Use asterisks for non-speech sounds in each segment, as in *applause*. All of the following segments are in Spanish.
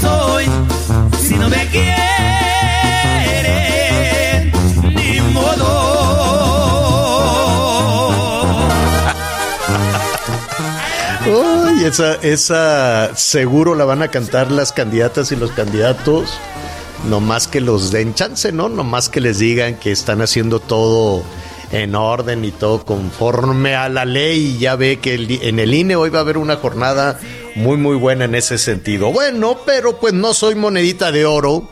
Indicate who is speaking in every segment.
Speaker 1: soy. Si no me quieren, ni modo.
Speaker 2: Uy, esa, esa seguro la van a cantar las candidatas y los candidatos. No más que los den chance, ¿no? No más que les digan que están haciendo todo en orden y todo conforme a la ley. Y ya ve que en el INE hoy va a haber una jornada muy, muy buena en ese sentido. Bueno, pero pues no soy monedita de oro.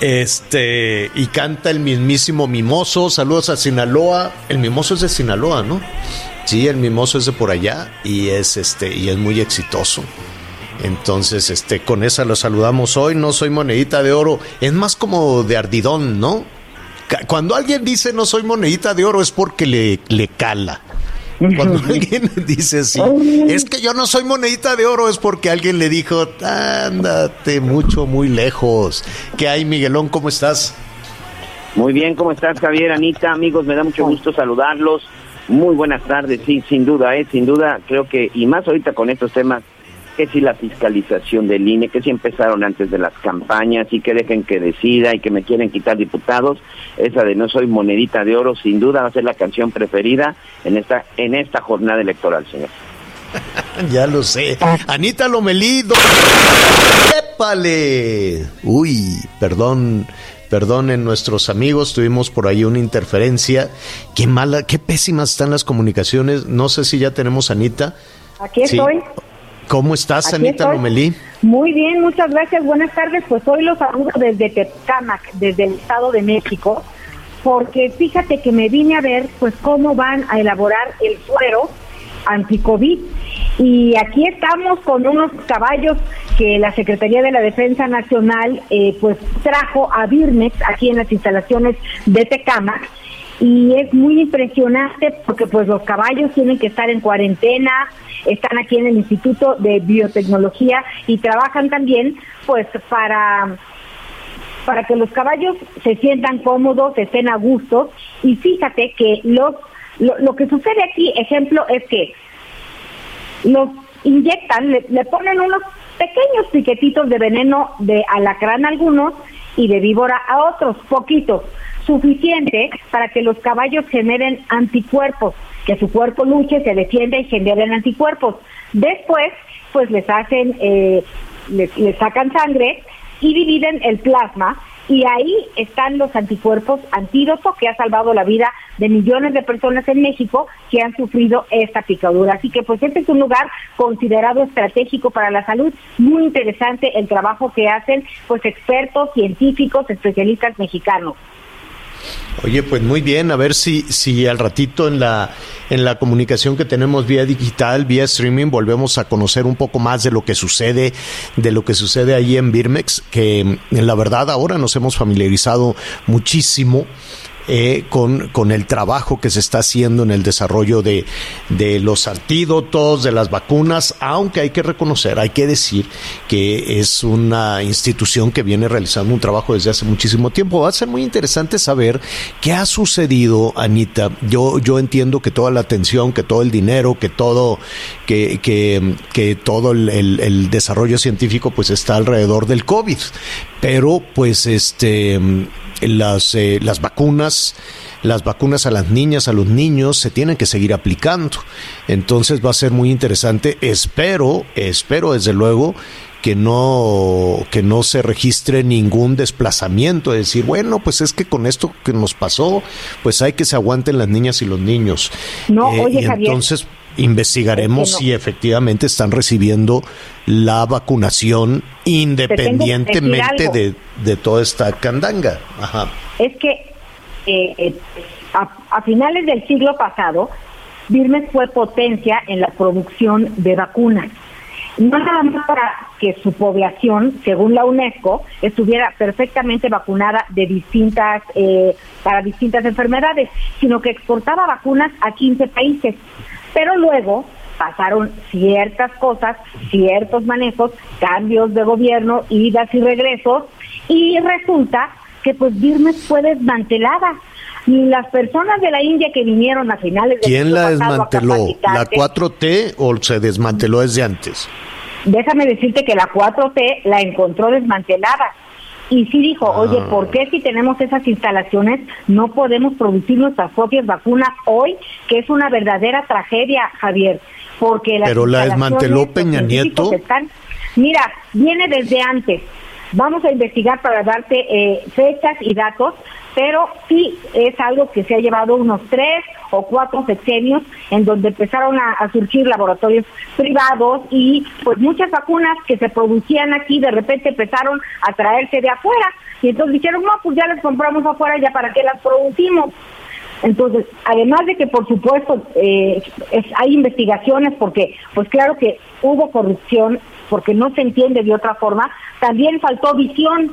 Speaker 2: Este, y canta el mismísimo Mimoso. Saludos a Sinaloa. El Mimoso es de Sinaloa, ¿no? Sí, el Mimoso es de por allá y es este y es muy exitoso. Entonces, este, con esa lo saludamos hoy. No soy monedita de oro. Es más como de ardidón, ¿no? Cuando alguien dice no soy monedita de oro es porque le, le cala. Cuando alguien *laughs* dice sí, es que yo no soy monedita de oro, es porque alguien le dijo, ándate mucho, muy lejos. ¿Qué hay, Miguelón? ¿Cómo estás?
Speaker 3: Muy bien, ¿cómo estás, Javier, Anita? Amigos, me da mucho gusto saludarlos. Muy buenas tardes, sí, sin duda, ¿eh? sin duda, creo que, y más ahorita con estos temas, que si la fiscalización del INE, que si empezaron antes de las campañas y que dejen que decida y que me quieren quitar diputados, esa de no soy monedita de oro, sin duda va a ser la canción preferida en esta, en esta jornada electoral, señor. *laughs*
Speaker 2: Ya lo sé. Anita Lomelí. ¡Épale! Uy, perdón, perdonen nuestros amigos, tuvimos por ahí una interferencia. Qué mala, qué pésimas están las comunicaciones. No sé si ya tenemos a Anita.
Speaker 4: Aquí
Speaker 2: Sí.
Speaker 4: estoy.
Speaker 2: ¿Cómo estás,
Speaker 4: Aquí
Speaker 2: Anita
Speaker 4: estoy.
Speaker 2: Lomelí?
Speaker 4: Muy bien, muchas gracias. Buenas tardes. Pues hoy los saludo desde Tepcámac, desde el Estado de México, porque fíjate que me vine a ver pues cómo van a elaborar el suero anticovid. Y aquí estamos con unos caballos que la Secretaría de la Defensa Nacional eh, pues trajo a Birmex aquí en las instalaciones de Tecámac y es muy impresionante porque pues los caballos tienen que estar en cuarentena, están aquí en el Instituto de Biotecnología y trabajan también pues para para que los caballos se sientan cómodos, estén a gusto. Y fíjate que los lo, lo que sucede aquí, ejemplo, es que los inyectan, le, le ponen unos pequeños piquetitos de veneno de alacrán a algunos y de víbora a otros, poquitos, suficiente para que los caballos generen anticuerpos, que su cuerpo luche, se defienda y generen anticuerpos. Después, pues les hacen, eh, les, les sacan sangre y dividen el plasma y ahí están los anticuerpos antídoto que ha salvado la vida de millones de personas en México que han sufrido esta picadura. Así que pues este es un lugar considerado estratégico para la salud, muy interesante el trabajo que hacen pues expertos, científicos, especialistas mexicanos.
Speaker 2: Oye, pues muy bien, a ver si, si al ratito en la, en la comunicación que tenemos vía digital, vía streaming, volvemos a conocer un poco más de lo que sucede, de lo que sucede ahí en Birmex, que en la verdad ahora nos hemos familiarizado muchísimo eh, con, con el trabajo que se está haciendo en el desarrollo de, de los antídotos, de las vacunas, aunque hay que reconocer, hay que decir que es una institución que viene realizando un trabajo desde hace muchísimo tiempo. Va a ser muy interesante saber qué ha sucedido, Anita. Yo, yo entiendo que toda la atención, que todo el dinero, que todo, que, que, todo el, el desarrollo científico pues está alrededor del COVID. Pero pues este las, eh, las vacunas, las vacunas a las niñas, a los niños, se tienen que seguir aplicando. Entonces va a ser muy interesante. Espero, espero desde luego que no que no se registre ningún desplazamiento, es decir, bueno, pues es que con esto que nos pasó, pues hay que se aguanten las niñas y los niños.
Speaker 4: No,
Speaker 2: Eh,
Speaker 4: oye,
Speaker 2: y
Speaker 4: Javier.
Speaker 2: entonces investigaremos
Speaker 4: no.
Speaker 2: si efectivamente están recibiendo la vacunación independientemente de, de toda esta candanga. Ajá.
Speaker 4: es que eh, eh, a, a finales del siglo pasado, Birmes fue potencia en la producción de vacunas. No nada más para que su población, según la UNESCO, estuviera perfectamente vacunada de distintas, eh, para distintas enfermedades, sino que exportaba vacunas a 15 países. Pero luego pasaron ciertas cosas, ciertos manejos, cambios de gobierno, idas y regresos, y resulta que pues Birmes fue desmantelada. Las personas de la India que vinieron a finales del
Speaker 2: ¿Quién la desmanteló? ¿La
Speaker 4: capacitarse-
Speaker 2: 4T o se desmanteló desde antes?
Speaker 4: déjame decirte que la 4T la encontró desmantelada. Y sí dijo,
Speaker 2: Ah.
Speaker 4: oye, ¿por qué si tenemos esas instalaciones no podemos producir nuestras propias vacunas hoy? Que es una verdadera tragedia, Javier. Porque las
Speaker 2: Pero la desmanteló Peña Nieto.
Speaker 4: están- Mira, viene desde antes. Vamos a investigar para darte eh, fechas y datos, pero sí es algo que se ha llevado unos tres o cuatro sexenios en donde empezaron a, surgir laboratorios privados y pues muchas vacunas que se producían aquí de repente empezaron a traerse de afuera y entonces dijeron, no, pues ya las compramos afuera, ya para qué las producimos. Entonces, además de que por supuesto eh, es- hay investigaciones porque, pues claro que hubo corrupción, porque no se entiende de otra forma, también faltó visión,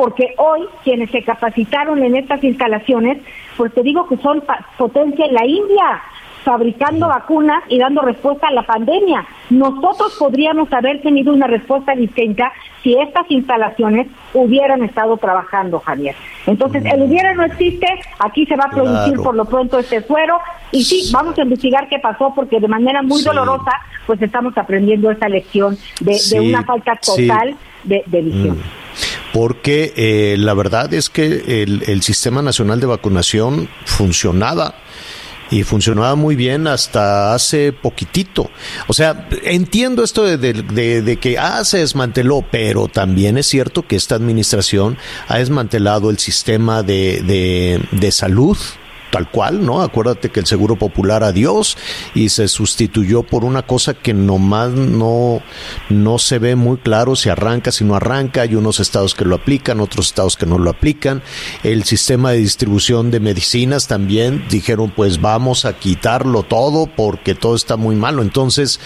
Speaker 4: porque hoy quienes se capacitaron en estas instalaciones, pues te digo que son potencia en la India, fabricando vacunas y dando respuesta a la pandemia. Nosotros podríamos haber tenido una respuesta distinta si estas instalaciones hubieran estado trabajando, Javier. Entonces, el hubiera no existe, aquí se va a producir
Speaker 2: Claro.
Speaker 4: por lo pronto este suero y sí, vamos a investigar qué pasó porque de manera muy
Speaker 2: Sí.
Speaker 4: dolorosa, pues estamos aprendiendo esta lección de, de una falta total de, de visión.
Speaker 2: Porque eh, la verdad es que el, el Sistema Nacional de Vacunación funcionaba y funcionaba muy bien hasta hace poquitito. O sea, entiendo esto de, que ah, se desmanteló, pero también es cierto que esta administración ha desmantelado el sistema de salud tal cual, ¿no? Acuérdate que el Seguro Popular adiós y se sustituyó por una cosa que nomás no, no se ve muy claro si arranca, si no arranca. Hay unos estados que lo aplican, otros estados que no lo aplican. El sistema de distribución de medicinas también dijeron, pues vamos a quitarlo todo porque todo está muy malo. Entonces,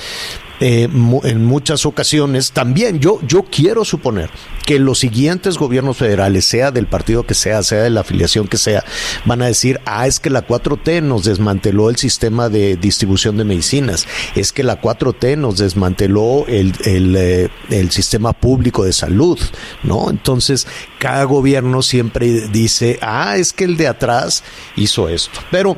Speaker 2: eh, en muchas ocasiones también yo yo quiero suponer que los siguientes gobiernos federales sea del partido que sea sea de la afiliación que sea van a decir ah es que la 4T nos desmanteló el sistema de distribución de medicinas es que la 4T nos desmanteló el el, eh, el sistema público de salud no entonces cada gobierno siempre dice ah es que el de atrás hizo esto pero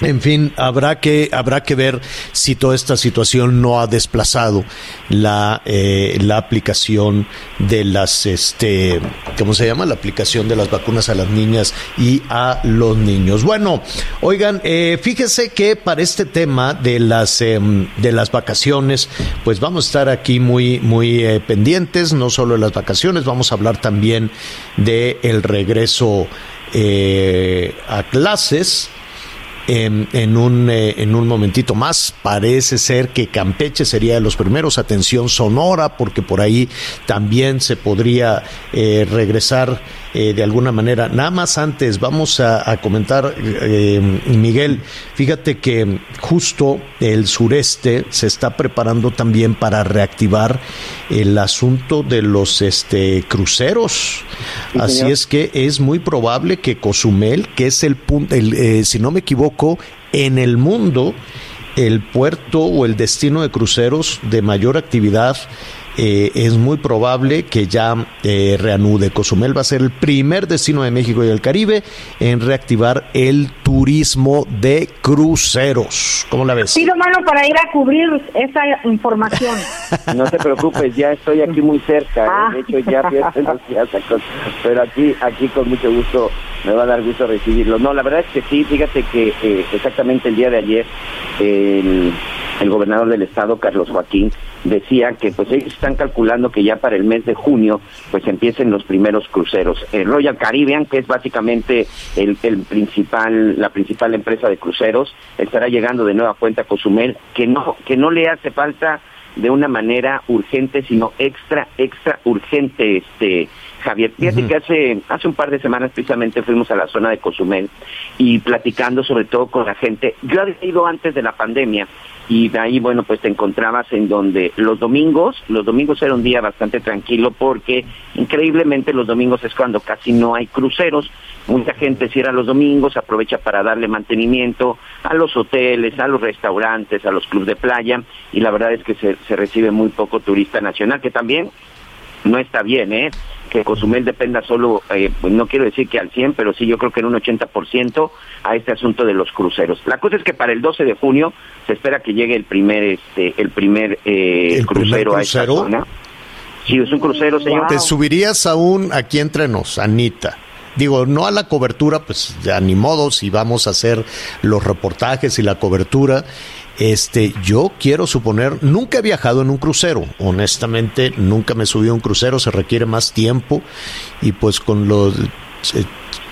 Speaker 2: en fin, habrá que habrá que ver si toda esta situación no ha desplazado la eh, la aplicación de las este ¿cómo se llama? La aplicación de las vacunas a las niñas y a los niños. Bueno, oigan, eh, fíjese que para este tema de las em, de las vacaciones, pues vamos a estar aquí muy muy eh, pendientes, no solo de las vacaciones, vamos a hablar también de el regreso eh, a clases en, un, eh, en un momentito más. Parece ser que Campeche sería de los primeros. Atención Sonora, porque por ahí también se podría eh, regresar eh, de alguna manera. Nada más antes, vamos a, a comentar, eh, Miguel, fíjate que justo el sureste se está preparando también para reactivar el asunto de los este, cruceros. Así
Speaker 3: señor.
Speaker 2: es que es muy probable que Cozumel, que es el punto, el, eh, si no me equivoco, en el mundo, el puerto o el destino de cruceros de mayor actividad, eh, es muy probable que ya eh, reanude. Cozumel va a ser el primer destino de México y del Caribe en reactivar el turismo de cruceros. ¿Cómo la ves?
Speaker 4: Pido mano para ir a cubrir esa información. *laughs*
Speaker 3: No te preocupes, ya estoy aquí muy cerca. ¿eh?
Speaker 4: Ah.
Speaker 3: De hecho, ya hace unos días Pero aquí, aquí con mucho gusto me va a dar gusto recibirlo. No, la verdad es que sí, fíjate que eh, exactamente el día de ayer el, gobernador del estado, Carlos Joaquín, decía que pues ellos están calculando que ya para el mes de junio pues empiecen los primeros cruceros. El Royal Caribbean, que es básicamente el, el principal, la principal empresa de cruceros, estará llegando de nueva cuenta a Cozumel, que no, que no le hace falta de una manera urgente, sino extra, extra urgente, este Javier. Fíjate que hace, hace un par de semanas precisamente fuimos a la zona de Cozumel y platicando sobre todo con la gente. Yo había ido antes de la pandemia y de ahí, bueno, pues te encontrabas en donde los domingos, los domingos era un día bastante tranquilo porque increíblemente los domingos es cuando casi no hay cruceros. Mucha gente cierra los domingos, aprovecha para darle mantenimiento a los hoteles, a los restaurantes, a los clubes de playa y la verdad es que se, se recibe muy poco turista nacional, que también no está bien, ¿eh? Que Cozumel dependa solo, eh, pues no quiero decir que al 100, pero sí yo creo que en un 80% a este asunto de los cruceros. La cosa es que para el 12 de junio se espera que llegue el primer, este, el primer eh,
Speaker 2: ¿El primer
Speaker 3: crucero a esta zona. Sí, es un crucero, señor.
Speaker 2: ¿Te subirías aún aquí entre nos, Anita? Digo, no a la cobertura, pues ya ni modo, si vamos a hacer los reportajes y la cobertura. Este, yo quiero suponer, nunca he viajado en un crucero, honestamente, nunca me subí a un crucero, se requiere más tiempo y pues con los eh,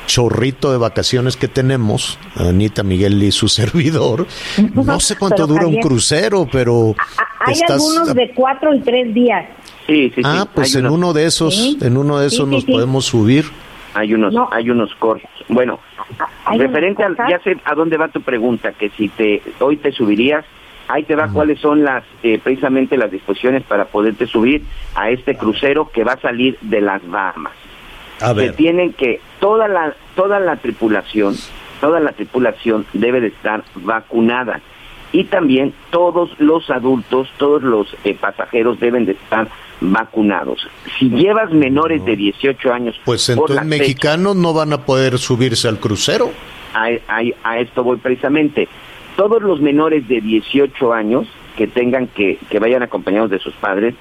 Speaker 2: chorrito de vacaciones que tenemos, Anita Miguel y su *laughs* servidor, no sé cuánto
Speaker 4: Pero,
Speaker 2: dura un crucero, pero
Speaker 4: Hay
Speaker 2: estás-
Speaker 4: algunos de cuatro y tres días.
Speaker 3: Sí, sí, sí.
Speaker 2: Ah, pues en uno de esos,
Speaker 4: Sí.
Speaker 2: en uno de esos
Speaker 4: sí,
Speaker 2: nos
Speaker 4: sí.
Speaker 2: podemos subir.
Speaker 3: Hay unos,
Speaker 4: No.
Speaker 3: hay unos cortos. Bueno, referente al,
Speaker 4: cosas-
Speaker 3: ya sé a dónde va tu pregunta, que si te hoy te subirías, ahí te va cuáles son las eh, precisamente las disposiciones para poderte subir a este crucero que va a salir de las Bahamas.
Speaker 2: A
Speaker 3: se
Speaker 2: ver,
Speaker 3: tienen que toda la toda la tripulación toda la tripulación debe de estar vacunada y también todos los adultos todos los eh, pasajeros deben de estar vacunados si llevas menores de 18 años
Speaker 2: pues entonces
Speaker 3: fecha,
Speaker 2: mexicanos no van a poder subirse al crucero.
Speaker 3: a, a- a esto voy precisamente. Todos los menores de 18 años que tengan que, que vayan acompañados de sus padres,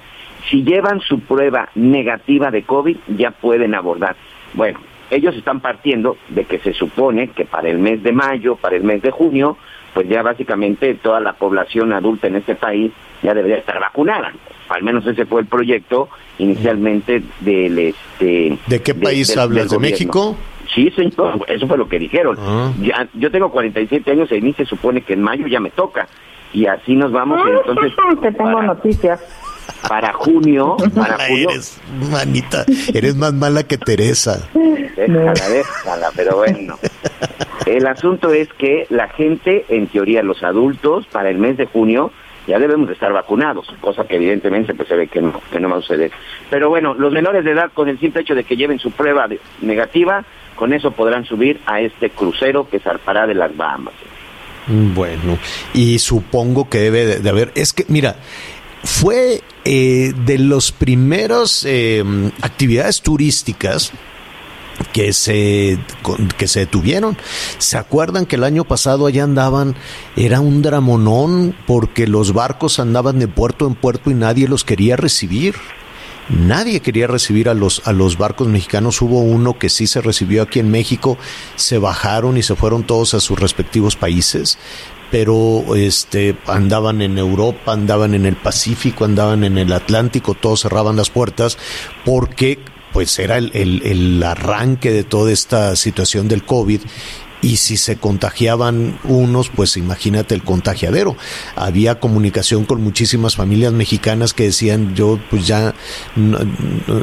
Speaker 3: si llevan su prueba negativa de COVID, ya pueden abordar. Bueno, ellos están partiendo de que se supone que para el mes de mayo, para el mes de junio, pues ya básicamente toda la población adulta en este país ya debería estar vacunada. Al menos ese fue el proyecto inicialmente del este.
Speaker 2: ¿De qué país
Speaker 3: del-
Speaker 2: hablas?
Speaker 3: del
Speaker 2: ¿De. México?
Speaker 3: Sí, señor, eso fue lo que dijeron.
Speaker 2: Ah.
Speaker 3: Ya, yo tengo 47 años y a mí se supone que en mayo ya me toca. Y así nos vamos. y entonces, *laughs*
Speaker 4: Te tengo
Speaker 3: para,
Speaker 4: noticias.
Speaker 3: Para junio, *laughs* para
Speaker 2: Mala
Speaker 3: junio,
Speaker 2: eres, manita, eres más mala que Teresa.
Speaker 3: déjala, déjala, pero bueno. El asunto es que la gente, en teoría los adultos, para el mes de junio, ya debemos de estar vacunados, cosa que evidentemente pues se ve que no, que no va a suceder. Pero bueno, los menores de edad, con el simple hecho de que lleven su prueba de- negativa, con eso podrán subir a este crucero que zarpará de las Bahamas.
Speaker 2: Bueno, y supongo que debe de, de haber. Es que, mira, fue eh, de los primeros eh, actividades turísticas que se que se detuvieron. ¿Se acuerdan que el año pasado allá andaban era un dramonón porque los barcos andaban de puerto en puerto y nadie los quería recibir? Nadie quería recibir a los a los barcos mexicanos. Hubo uno que sí se recibió aquí en México, se bajaron y se fueron todos a sus respectivos países, pero este andaban en Europa, andaban en el Pacífico, andaban en el Atlántico, todos cerraban las puertas porque pues era el, el- el arranque de toda esta situación del COVID y si se contagiaban unos, pues imagínate el contagiadero. Había comunicación con muchísimas familias mexicanas que decían, yo pues ya,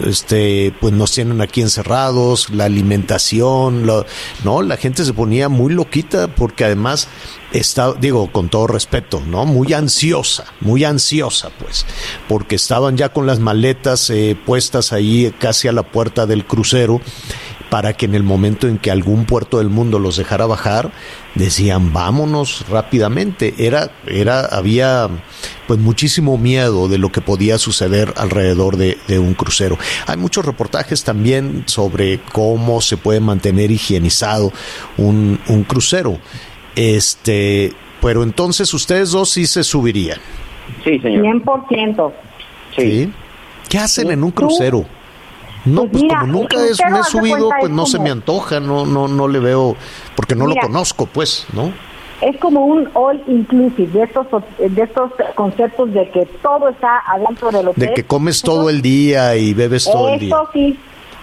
Speaker 2: este, pues nos tienen aquí encerrados, la alimentación, lo- no, la gente se ponía muy loquita porque además está, digo, con todo respeto, ¿no? Muy ansiosa, muy ansiosa, pues, porque estaban ya con las maletas eh, puestas ahí casi a la puerta del crucero para que en el momento en que algún puerto del mundo los dejara bajar, decían vámonos rápidamente. Era, era, había pues muchísimo miedo de lo que podía suceder alrededor de, de un crucero. Hay muchos reportajes también sobre cómo se puede mantener higienizado un, un crucero. Este, pero entonces ustedes dos sí se subirían.
Speaker 3: Sí, señor.
Speaker 4: 100%.
Speaker 3: Sí.
Speaker 2: ¿Qué hacen en un
Speaker 4: ¿Tú?
Speaker 2: crucero? No,
Speaker 4: Pues
Speaker 2: pues
Speaker 4: mira,
Speaker 2: como nunca es, me he subido, pues
Speaker 4: es
Speaker 2: no se
Speaker 4: como-
Speaker 2: me antoja, no, no, no le veo, porque no
Speaker 4: Mira.
Speaker 2: lo conozco, pues, ¿no?
Speaker 4: es como un all inclusive de estos de estos conceptos de que todo está adentro del hotel.
Speaker 2: De que comes todo el día y bebes todo el día.
Speaker 4: Eso sí,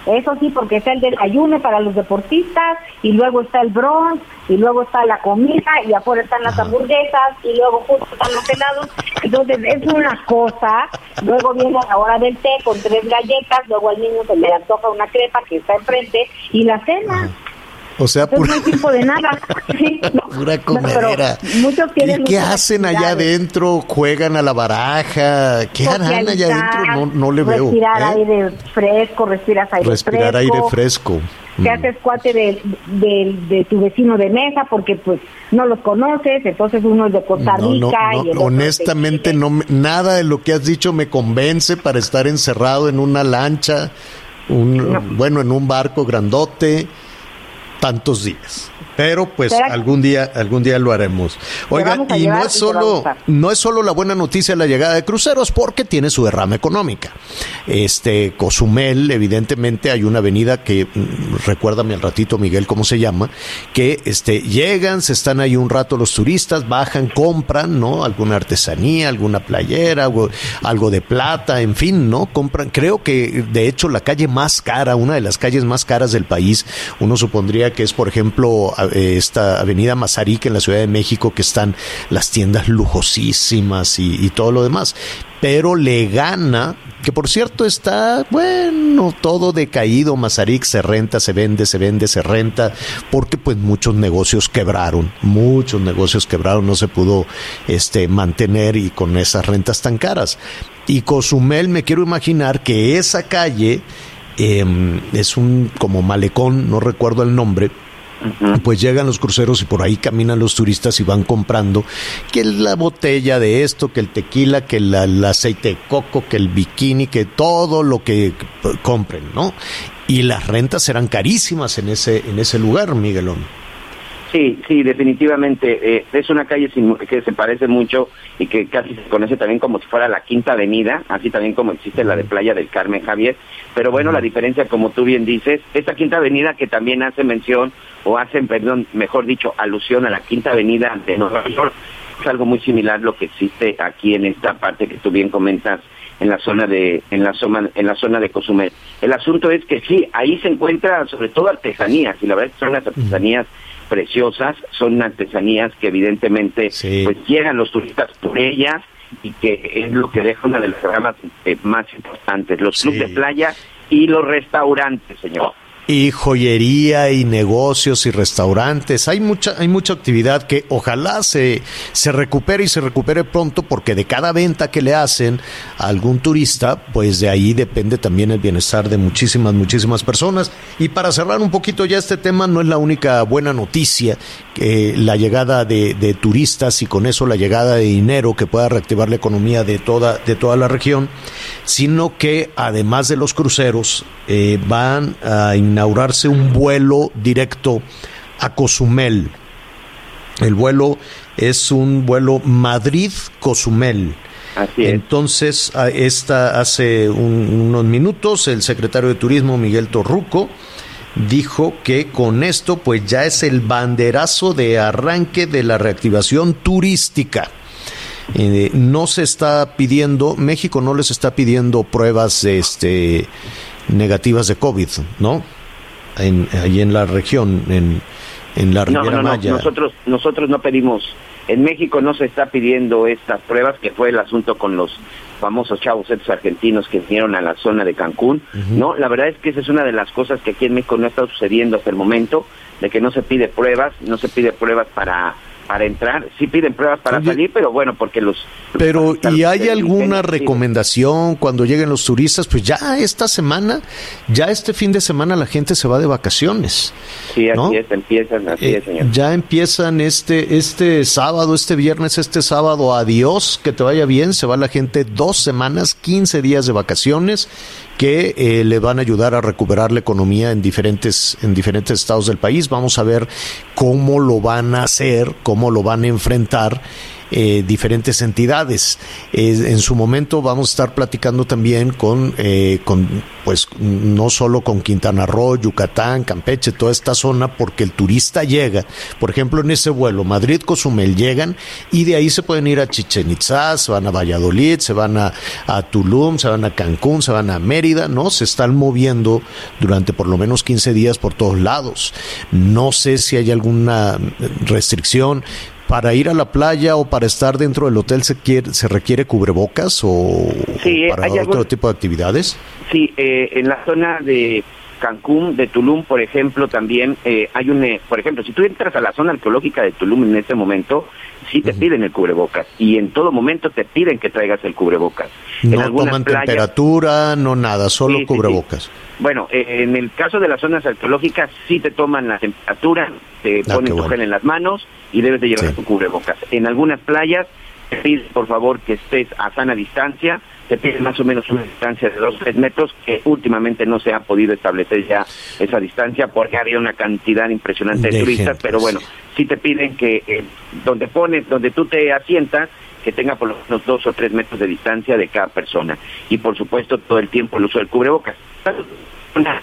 Speaker 4: eso sí, porque está el desayuno para los deportistas y luego está el bronze y luego está la comida y afuera están las hamburguesas y luego justo están los helados. Entonces es una cosa, luego viene la hora del té con tres galletas, luego al niño se le antoja una crepa que está enfrente y la cena.
Speaker 2: O sea, pura,
Speaker 4: no hay tiempo de nada. *laughs* Sí, no.
Speaker 2: pura
Speaker 4: No,
Speaker 2: comedera.
Speaker 4: tienen
Speaker 2: ¿Y qué hacen allá adentro? ¿Juegan a la baraja? ¿Qué harán allá adentro? No, no le veo.
Speaker 4: Respirar
Speaker 2: ¿eh?
Speaker 4: aire fresco, respiras aire
Speaker 2: Respirar
Speaker 4: fresco.
Speaker 2: aire fresco.
Speaker 4: Te
Speaker 2: Mm.
Speaker 4: haces cuate de, de, de tu vecino de mesa porque pues no los conoces, entonces uno es de Costa
Speaker 2: No, no,
Speaker 4: Rica
Speaker 2: no,
Speaker 4: y
Speaker 2: honestamente no me- nada de lo que has dicho me convence para estar encerrado en una lancha, un, bueno, en un barco grandote, tantos días. Pero pues
Speaker 4: Pero-
Speaker 2: algún día, algún día lo haremos. Oigan, y no es solo, no es solo la buena noticia la llegada de cruceros, porque tiene su derrama económica. Este Cozumel, evidentemente, hay una avenida que mm, recuérdame al ratito, Miguel, cómo se llama, que este llegan, se están ahí un rato los turistas, bajan, compran, ¿no? Alguna artesanía, alguna playera, algo, algo de plata, en fin, ¿no? Compran. Creo que de hecho la calle más cara, una de las calles más caras del país, uno supondría que es, por ejemplo, a- esta avenida Mazarik en la Ciudad de México, que están las tiendas lujosísimas y, y todo lo demás. Pero le gana, que por cierto está, bueno, todo decaído, Mazarik se renta, se vende, se vende, se renta, porque pues muchos negocios quebraron, muchos negocios quebraron, no se pudo este, mantener y con esas rentas tan caras. Y Cozumel, me quiero imaginar que esa calle em, es un como malecón, no recuerdo el nombre, pues llegan los cruceros y por ahí caminan los turistas y van comprando que la botella de esto, que el tequila, que la- el aceite de coco, que el bikini, que todo lo que compren, ¿no? Y las rentas serán carísimas en ese en ese lugar, Miguelón.
Speaker 3: Sí, sí, definitivamente. eh, es una calle sin- que se parece mucho y que casi se conoce también como si fuera la Quinta Avenida, así también como existe la de Playa del Carmen Javier. Pero bueno, la diferencia, como tú bien dices, esta Quinta Avenida que también hace mención, o hacen, perdón, mejor dicho, alusión a la Quinta Avenida de Nueva York, es algo muy similar lo que existe aquí en esta parte que tú bien comentas en la zona de en la zona en la zona de Cozumel. El asunto es que sí, ahí se encuentra sobre todo artesanías y la verdad es que son las artesanías preciosas, son artesanías que evidentemente
Speaker 2: Sí.
Speaker 3: pues llegan los turistas por ellas y que es lo que deja una de las ramas eh, más importantes, los
Speaker 2: Sí.
Speaker 3: clubes de playa y los restaurantes, señor.
Speaker 2: Y joyería y negocios y restaurantes. Hay mucha, hay mucha actividad que ojalá se, se recupere y se recupere pronto porque de cada venta que le hacen a algún turista, pues de ahí depende también el bienestar de muchísimas, muchísimas personas. Y para cerrar un poquito ya este tema, no es la única buena noticia que la llegada de, de turistas y con eso la llegada de dinero que pueda reactivar la economía de toda, de toda la región, sino que además de los cruceros, eh, van a inaugurarse un vuelo directo a Cozumel. El vuelo es un vuelo Madrid-Cozumel.
Speaker 3: Así es.
Speaker 2: Entonces, esta, hace un- unos minutos, el secretario de Turismo, Miguel Torruco, dijo que con esto, pues ya es el banderazo de arranque de la reactivación turística. Eh, no se está pidiendo, México no les está pidiendo pruebas este, negativas de COVID, ¿no? En, ahí en la región, en, en la
Speaker 3: No,
Speaker 2: Riviera
Speaker 3: no, no,
Speaker 2: Maya.
Speaker 3: nosotros, nosotros no pedimos, en México no se está pidiendo estas pruebas, que fue el asunto con los famosos chavos estos argentinos que vinieron a la zona de Cancún, ¿no? La verdad es que esa es una de las cosas que aquí en México no está sucediendo hasta el momento, de que no se pide pruebas, no se pide pruebas para para entrar, sí piden pruebas para
Speaker 2: Oye,
Speaker 3: salir, pero bueno, porque los...
Speaker 2: Pero, ¿y hay alguna recomendación cuando lleguen los turistas? Pues ya esta semana, ya este fin de semana la gente se va de vacaciones.
Speaker 3: Sí, así
Speaker 2: ¿no?
Speaker 3: es, empiezan, así
Speaker 2: Eh,
Speaker 3: es, señor.
Speaker 2: ya empiezan este, este sábado, este viernes, este sábado, adiós, que te vaya bien, se va la gente dos semanas, 15 días de vacaciones que eh, le van a ayudar a recuperar la economía en diferentes, en diferentes estados del país. Vamos a ver cómo lo van a hacer, cómo lo van a enfrentar eh, diferentes entidades. en su momento vamos a estar platicando también con, eh, con, pues no solo con Quintana Roo, Yucatán, Campeche, toda esta zona, porque el turista llega, por ejemplo, en ese vuelo Madrid-Cozumel llegan y de ahí se pueden ir a Chichen Itzá, se van a Valladolid, se van a, a Tulum, se van a Cancún, se van a Mérida, ¿no? Se están moviendo durante por lo menos 15 días por todos lados. No sé si hay alguna restricción para ir a la playa o para estar dentro del hotel se quiere, se requiere cubrebocas o, para otro tipo de actividades.
Speaker 3: Sí, eh, en la zona de Cancún, de Tulum, por ejemplo, también eh, hay un, eh, por ejemplo, si tú entras a la zona arqueológica de Tulum en este momento, sí te piden el cubrebocas y en todo momento te piden que traigas el cubrebocas.
Speaker 2: No toman temperatura, no nada, solo cubrebocas.
Speaker 3: Bueno, eh, en el caso de las zonas arqueológicas sí te toman la temperatura, te ah, ponen tu gel en las manos y debes de llevar tu cubrebocas. En algunas playas te piden por favor que estés a sana distancia, te piden más o menos una distancia de 2 o 3 metros, que últimamente no se ha podido establecer ya esa distancia porque había una cantidad impresionante de, turistas, pero bueno, sí te piden que eh, donde pones, donde tú te asientas, que tenga por lo menos dos o tres metros de distancia de cada persona. Y por supuesto todo el tiempo el uso del cubrebocas. Una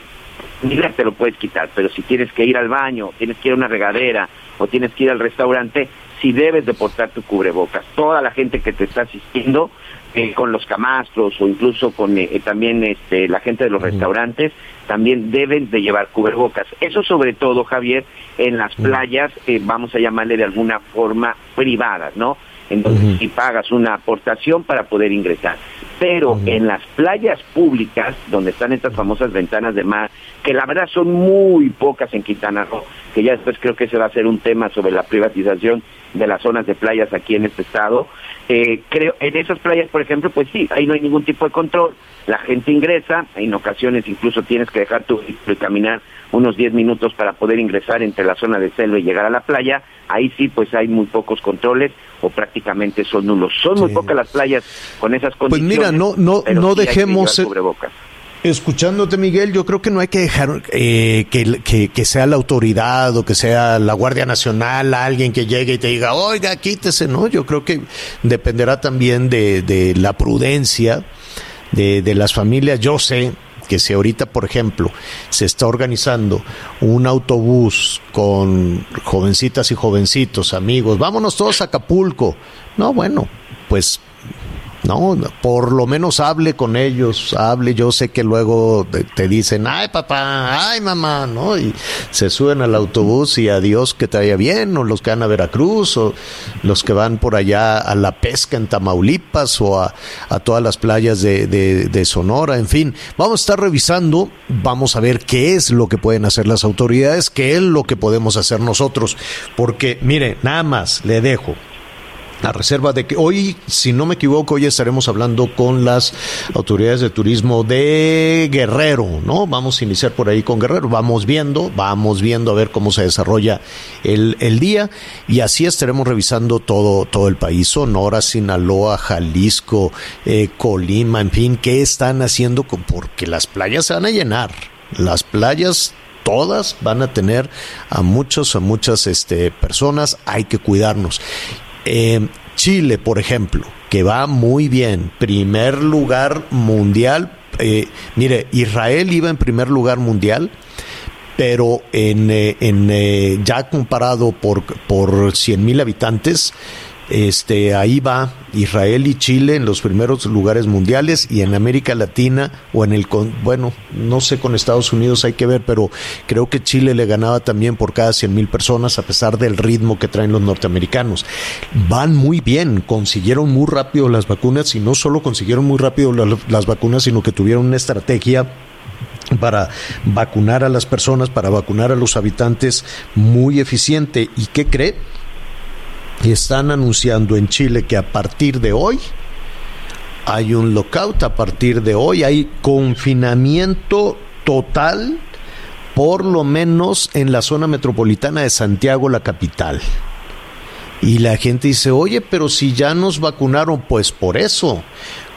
Speaker 3: te lo puedes quitar, pero si tienes que ir al baño, tienes que ir a una regadera o tienes que ir al restaurante, si debes de portar tu cubrebocas. Toda la gente que te está asistiendo eh, con los camastros o incluso con eh, también este, la gente de los restaurantes también deben de llevar cubrebocas. Eso sobre todo, Javier, en las playas, eh, vamos a llamarle de alguna forma privadas, ¿no? Entonces, si pagas una aportación para poder ingresar. Pero en las playas públicas, donde están estas famosas ventanas de mar, que la verdad son muy pocas en Quintana Roo, que ya después creo que se va a hacer un tema sobre la privatización de las zonas de playas aquí en este estado. Eh, creo en esas playas, por ejemplo, pues sí, ahí no hay ningún tipo de control. La gente ingresa, en ocasiones incluso tienes que dejar tu y caminar unos 10 minutos para poder ingresar entre la zona de selva y llegar a la playa. Ahí sí, pues hay muy pocos controles o prácticamente son nulos. Son muy pocas las playas con esas condiciones.
Speaker 2: Pues mira, no, no, no dejemos Escuchándote, Miguel, yo creo que no hay que dejar eh, que, que, sea la autoridad o que sea la Guardia Nacional, alguien que llegue y te diga, oiga, quítese, ¿no? Yo creo que dependerá también de, de la prudencia de, de las familias. Yo sé que si ahorita, por ejemplo, se está organizando un autobús con jovencitas y jovencitos, amigos, vámonos todos a Acapulco. No, bueno, pues no, por lo menos hable con ellos, hable. Yo sé que luego te dicen, ay papá, ay mamá, ¿no? Y se suben al autobús y adiós que te vaya bien, o los que van a Veracruz, o los que van por allá a la pesca en Tamaulipas, o a, todas las playas de, de Sonora, en fin. Vamos a estar revisando, vamos a ver qué es lo que pueden hacer las autoridades, qué es lo que podemos hacer nosotros. Porque, mire, nada más le dejo a reserva de que hoy, si no me equivoco, hoy estaremos hablando con las autoridades de turismo de Guerrero, ¿no? Vamos a iniciar por ahí con Guerrero, vamos viendo, vamos viendo a ver cómo se desarrolla el, el día y así estaremos revisando todo, todo el país, Sonora, Sinaloa, Jalisco, eh, Colima, en fin, qué están haciendo, porque las playas se van a llenar, las playas todas van a tener a muchos, a muchas este, personas, hay que cuidarnos. Eh, Chile, por ejemplo, que va muy bien, primer lugar mundial. Eh, mire, Israel iba en primer lugar mundial, pero en, eh, en ya comparado por, por 100 mil habitantes, este, ahí va Israel y Chile en los primeros lugares mundiales y en América Latina o en el, bueno, no sé con Estados Unidos hay que ver, pero creo que Chile le ganaba también por cada 100 mil personas a pesar del ritmo que traen los norteamericanos. Van muy bien, consiguieron muy rápido las vacunas y no solo consiguieron muy rápido las vacunas, sino que tuvieron una estrategia para vacunar a las personas, para vacunar a los habitantes muy eficiente. ¿Y qué cree? Y están anunciando en Chile que a partir de hoy hay un lockout, a partir de hoy hay confinamiento total, por lo menos en la zona metropolitana de Santiago, la capital. Y la gente dice, oye, pero si ya nos vacunaron, pues por eso,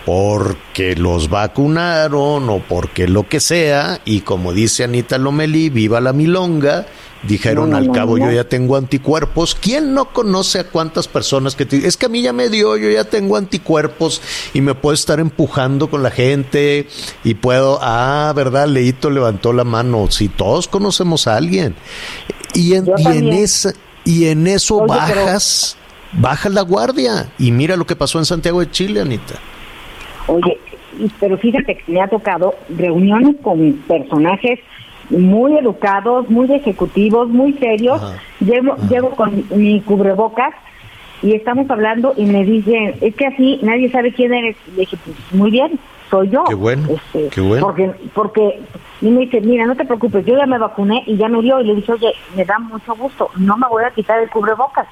Speaker 2: porque los vacunaron o porque lo que sea, y como dice Anita Lomelí, viva la milonga, Dijeron
Speaker 4: No, no,
Speaker 2: al cabo,
Speaker 4: no.
Speaker 2: yo ya tengo anticuerpos. ¿Quién no conoce a cuántas personas que te es que a mí ya me dio, yo ya tengo anticuerpos y me puedo estar empujando con la gente y puedo, ah, verdad, Leito levantó la mano. Si todos conocemos a alguien. Y en, y en esa y en eso
Speaker 4: Oye, pero-
Speaker 2: bajas, bajas la guardia y mira lo que pasó en Santiago de Chile, Anita.
Speaker 4: Oye, pero fíjate que me ha tocado reuniones con personajes muy educados, muy ejecutivos, muy serios.
Speaker 2: Ajá.
Speaker 4: Llego, llego con mi cubrebocas y estamos hablando y me dicen, es que así nadie sabe quién eres. Le dije, pues muy bien, soy yo.
Speaker 2: Qué bueno,
Speaker 4: Este,
Speaker 2: qué bueno.
Speaker 4: Porque, porque, y me dice, mira, no te preocupes, yo ya me vacuné y ya me dio. Y le dije, oye, me da mucho gusto, no me voy a quitar el cubrebocas.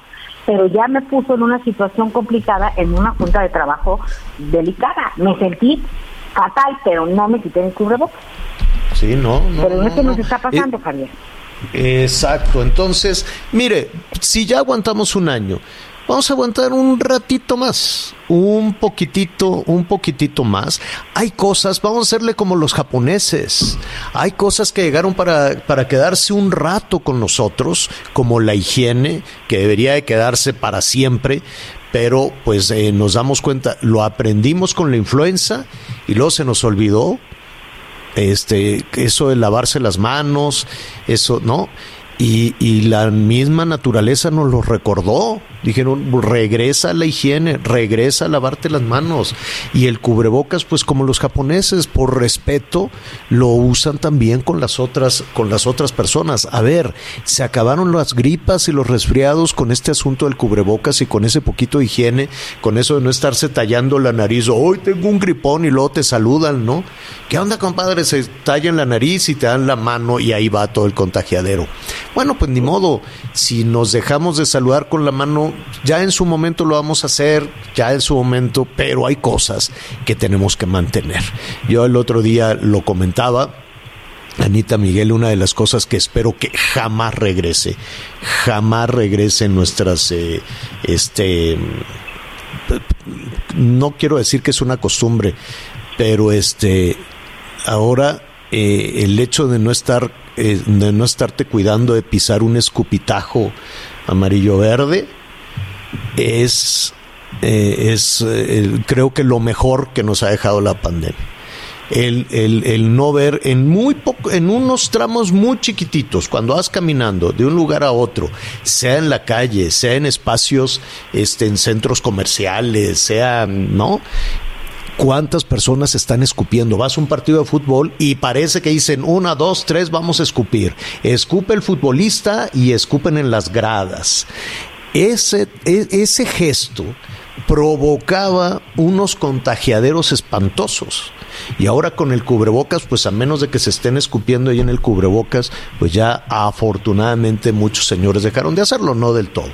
Speaker 4: Pero ya me puso en una situación complicada en una junta de trabajo delicada. Me sentí fatal, pero no me quité el cubrebocas.
Speaker 2: Sí, no, no.
Speaker 4: pero
Speaker 2: no,
Speaker 4: es que nos
Speaker 2: no.
Speaker 4: está
Speaker 2: Eh,
Speaker 4: pasando, Javier.
Speaker 2: Exacto, entonces, mire, si ya aguantamos un año, vamos a aguantar un ratito más, un poquitito, un poquitito más. Hay cosas, vamos a hacerle como los japoneses, hay cosas que llegaron para, para quedarse un rato con nosotros, como la higiene, que debería de quedarse para siempre, pero pues eh, nos damos cuenta, lo aprendimos con la influenza y luego se nos olvidó este, eso de lavarse las manos, eso, ¿no? Y, y la misma naturaleza nos lo recordó. Dijeron, regresa la higiene, regresa a lavarte las manos. Y el cubrebocas, pues como los japoneses, por respeto, lo usan también con las otras, con las otras personas. A ver, se acabaron las gripas y los resfriados con este asunto del cubrebocas y con ese poquito de higiene, con eso de no estarse tallando la nariz. Hoy tengo un gripón y luego te saludan, ¿no? ¿Qué onda, compadre? Se tallan la nariz y te dan la mano y ahí va todo el contagiadero. Bueno, pues ni modo. Si nos dejamos de saludar con la mano, ya en su momento lo vamos a hacer, ya en su momento, pero hay cosas que tenemos que mantener. Yo el otro día lo comentaba. Anita Miguel, una de las cosas que espero que jamás regrese, jamás regrese en nuestras, eh, este, no quiero decir que es una costumbre, pero este, ahora eh, el hecho de no estar, eh, de no estarte cuidando de pisar un escupitajo amarillo verde es, eh, es eh, creo que lo mejor que nos ha dejado la pandemia. El, el, el, no ver en muy poco, en unos tramos muy chiquititos, cuando vas caminando de un lugar a otro, sea en la calle, sea en espacios, este, en centros comerciales, sea, ¿no? ¿Cuántas personas están escupiendo? Vas a un partido de fútbol y parece que dicen una, dos, tres, vamos a escupir. Escupe el futbolista y escupen en las gradas. Ese, ese gesto provocaba unos contagiaderos espantosos. Y ahora con el cubrebocas, pues a menos de que se estén escupiendo ahí en el cubrebocas, pues ya afortunadamente muchos señores dejaron de hacerlo, no del todo.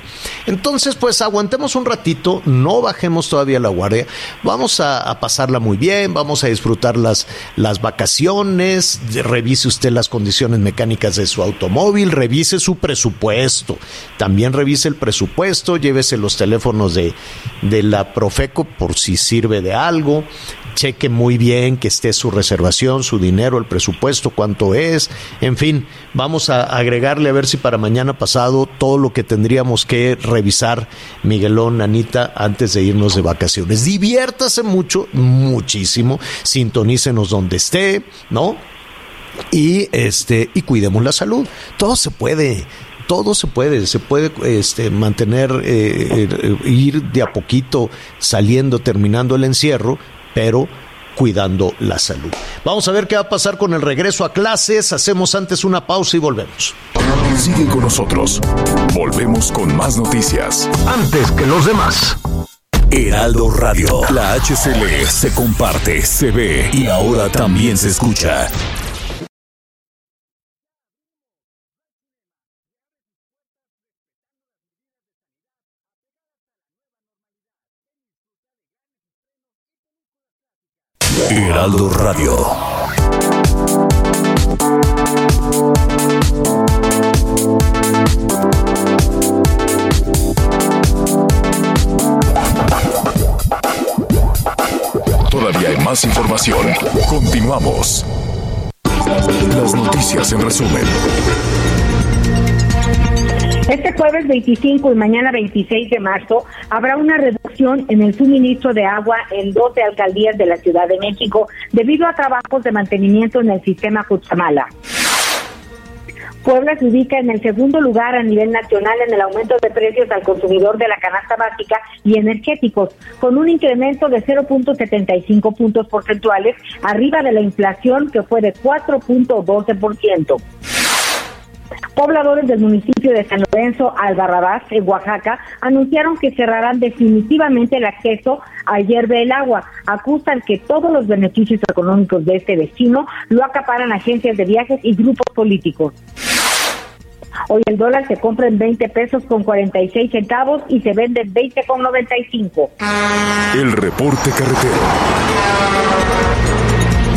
Speaker 2: Entonces, pues aguantemos un ratito, no bajemos todavía la guardia, vamos a, a pasarla muy bien, vamos a disfrutar las, las vacaciones, revise usted las condiciones mecánicas de su automóvil, revise su presupuesto, también revise el presupuesto, llévese los teléfonos de, de la Profeco por si sirve de algo, cheque muy bien que esté su reservación, su dinero, el presupuesto, cuánto es, en fin, vamos a agregarle a ver si para mañana pasado todo lo que tendríamos que revisar, Miguelón, Anita, antes de irnos de vacaciones. Diviértase mucho, muchísimo, sintonícenos donde esté, ¿no? Y este, y cuidemos la salud. Todo se puede todo se puede, se puede este, mantener, eh, eh, ir de a poquito saliendo, terminando el encierro, pero cuidando la salud. Vamos a ver qué va a pasar con el regreso a clases. Hacemos antes una pausa y volvemos.
Speaker 5: Sigue con nosotros. Volvemos con más noticias.
Speaker 6: Antes que los demás.
Speaker 5: Heraldo Radio. La HCL se comparte, se ve y ahora también se escucha. Heraldo Radio. Todavía hay más información. Continuamos. Las noticias en resumen.
Speaker 4: Este jueves 25 y mañana 26 de marzo habrá una en el suministro de agua en 12 alcaldías de la Ciudad de México debido a trabajos de mantenimiento en el sistema Cuchamala. Puebla se ubica en el segundo lugar a nivel nacional en el aumento de precios al consumidor de la canasta básica y energéticos, con un incremento de 0.75 puntos porcentuales arriba de la inflación que fue de 4.12%. Pobladores del municipio de San Lorenzo, Albarrabás, en Oaxaca, anunciaron que cerrarán definitivamente el acceso al hierve del agua. Acusan que todos los beneficios económicos de este destino lo acaparan agencias de viajes y grupos políticos. Hoy el dólar se compra en 20 pesos con 46 centavos y se vende en 20 con 95.
Speaker 5: El reporte carretero.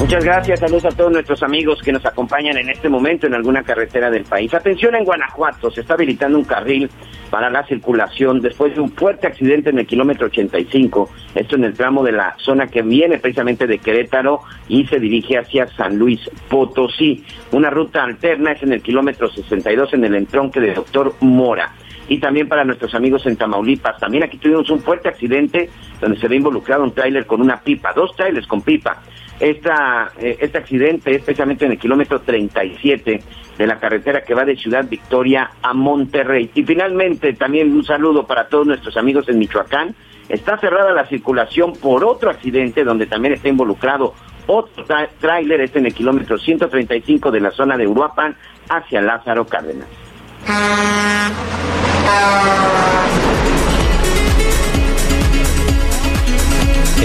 Speaker 3: Muchas gracias, saludos a todos nuestros amigos que nos acompañan en este momento en alguna carretera del país. Atención en Guanajuato, se está habilitando un carril para la circulación después de un fuerte accidente en el kilómetro 85, esto en el tramo de la zona que viene precisamente de Querétaro y se dirige hacia San Luis Potosí. Una ruta alterna es en el kilómetro 62 en el entronque de Doctor Mora y también para nuestros amigos en Tamaulipas. También aquí tuvimos un fuerte accidente donde se ve involucrado un tráiler con una pipa, dos trailers con pipa. Eh, este accidente, especialmente en el kilómetro 37 de la carretera que va de Ciudad Victoria a Monterrey. Y finalmente, también un saludo para todos nuestros amigos en Michoacán. Está cerrada la circulación por otro accidente donde también está involucrado otro tráiler, este en el kilómetro 135 de la zona de Uruapan hacia Lázaro Cárdenas.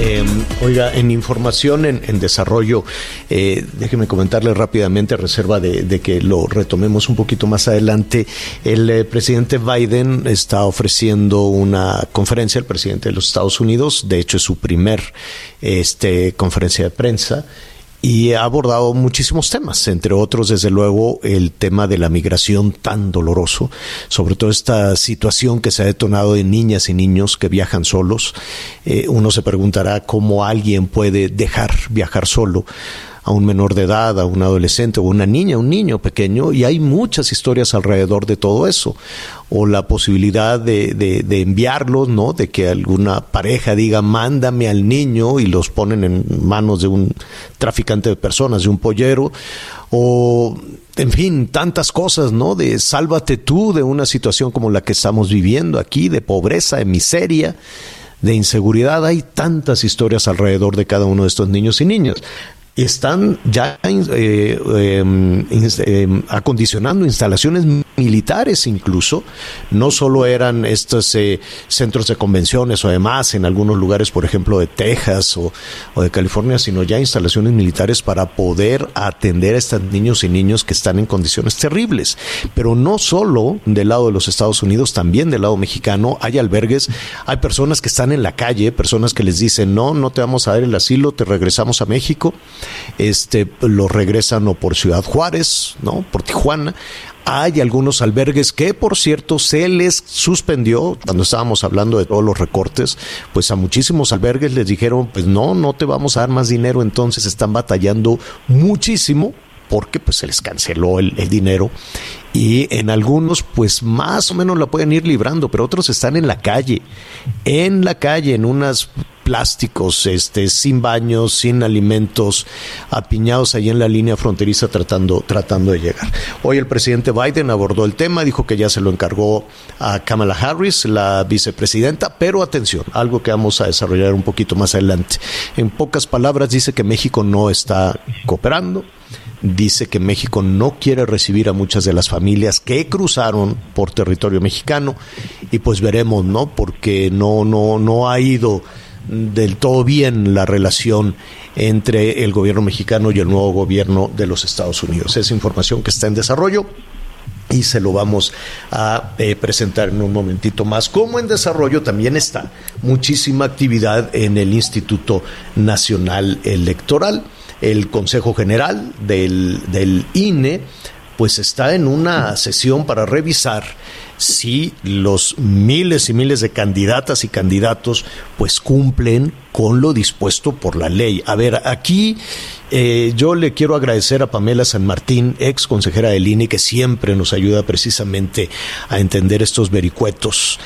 Speaker 2: Eh, oiga, en información en, desarrollo, eh, déjeme comentarle rápidamente, a reserva de, que lo retomemos un poquito más adelante, el eh, presidente Biden está ofreciendo una conferencia, el presidente de los Estados Unidos, de hecho es su primer este, conferencia de prensa, y ha abordado muchísimos temas, entre otros, desde luego, el tema de la migración tan doloroso, sobre todo esta situación que se ha detonado en niñas y niños que viajan solos. Eh, uno se preguntará cómo alguien puede dejar viajar solo a un menor de edad, a un adolescente o una niña, un niño pequeño, y hay muchas historias alrededor de todo eso. O la posibilidad de, de, enviarlos, ¿no? De que alguna pareja diga, mándame al niño y los ponen en manos de un traficante de personas, de un pollero. O, en fin, tantas cosas, ¿no? De sálvate tú de una situación como la que estamos viviendo aquí, de pobreza, de miseria de inseguridad. Hay tantas historias alrededor de cada uno de estos niños y niñas están ya eh, em, em, acondicionando instalaciones militares incluso, no solo eran estos eh, centros de convenciones o demás en algunos lugares, por ejemplo, de Texas o, de California, sino ya instalaciones militares para poder atender a estos niños y niños que están en condiciones terribles. Pero no solo del lado de los Estados Unidos, también del lado mexicano hay albergues, hay personas que están en la calle, personas que les dicen, no, no te vamos a dar el asilo, te regresamos a México este, lo regresan o por Ciudad Juárez, ¿no? Por Tijuana. Hay algunos albergues que, por cierto, se les suspendió, cuando estábamos hablando de todos los recortes, pues a muchísimos albergues les dijeron, pues no, no te vamos a dar más dinero, entonces están batallando muchísimo porque pues se les canceló el, el, dinero y en algunos pues más o menos la pueden ir librando, pero otros están en la calle, en la calle, en unas plásticos, este, sin baños, sin alimentos, apiñados ahí en la línea fronteriza tratando, tratando de llegar. Hoy el presidente Biden abordó el tema, dijo que ya se lo encargó a Kamala Harris, la vicepresidenta, pero atención, algo que vamos a desarrollar un poquito más adelante. En pocas palabras dice que México no está cooperando, dice que México no quiere recibir a muchas de las familias que cruzaron por territorio mexicano y pues veremos, ¿no? Porque no no no ha ido del todo bien la relación entre el gobierno mexicano y el nuevo gobierno de los Estados Unidos. Es información que está en desarrollo y se lo vamos a eh, presentar en un momentito más. Como en desarrollo también está muchísima actividad en el Instituto Nacional Electoral, el Consejo General del, del INE pues está en una sesión para revisar si los miles y miles de candidatas y candidatos pues cumplen con lo dispuesto por la ley. A ver, aquí eh, yo le quiero agradecer a Pamela San Martín, ex consejera del INE, que siempre nos ayuda precisamente a entender estos vericuetos.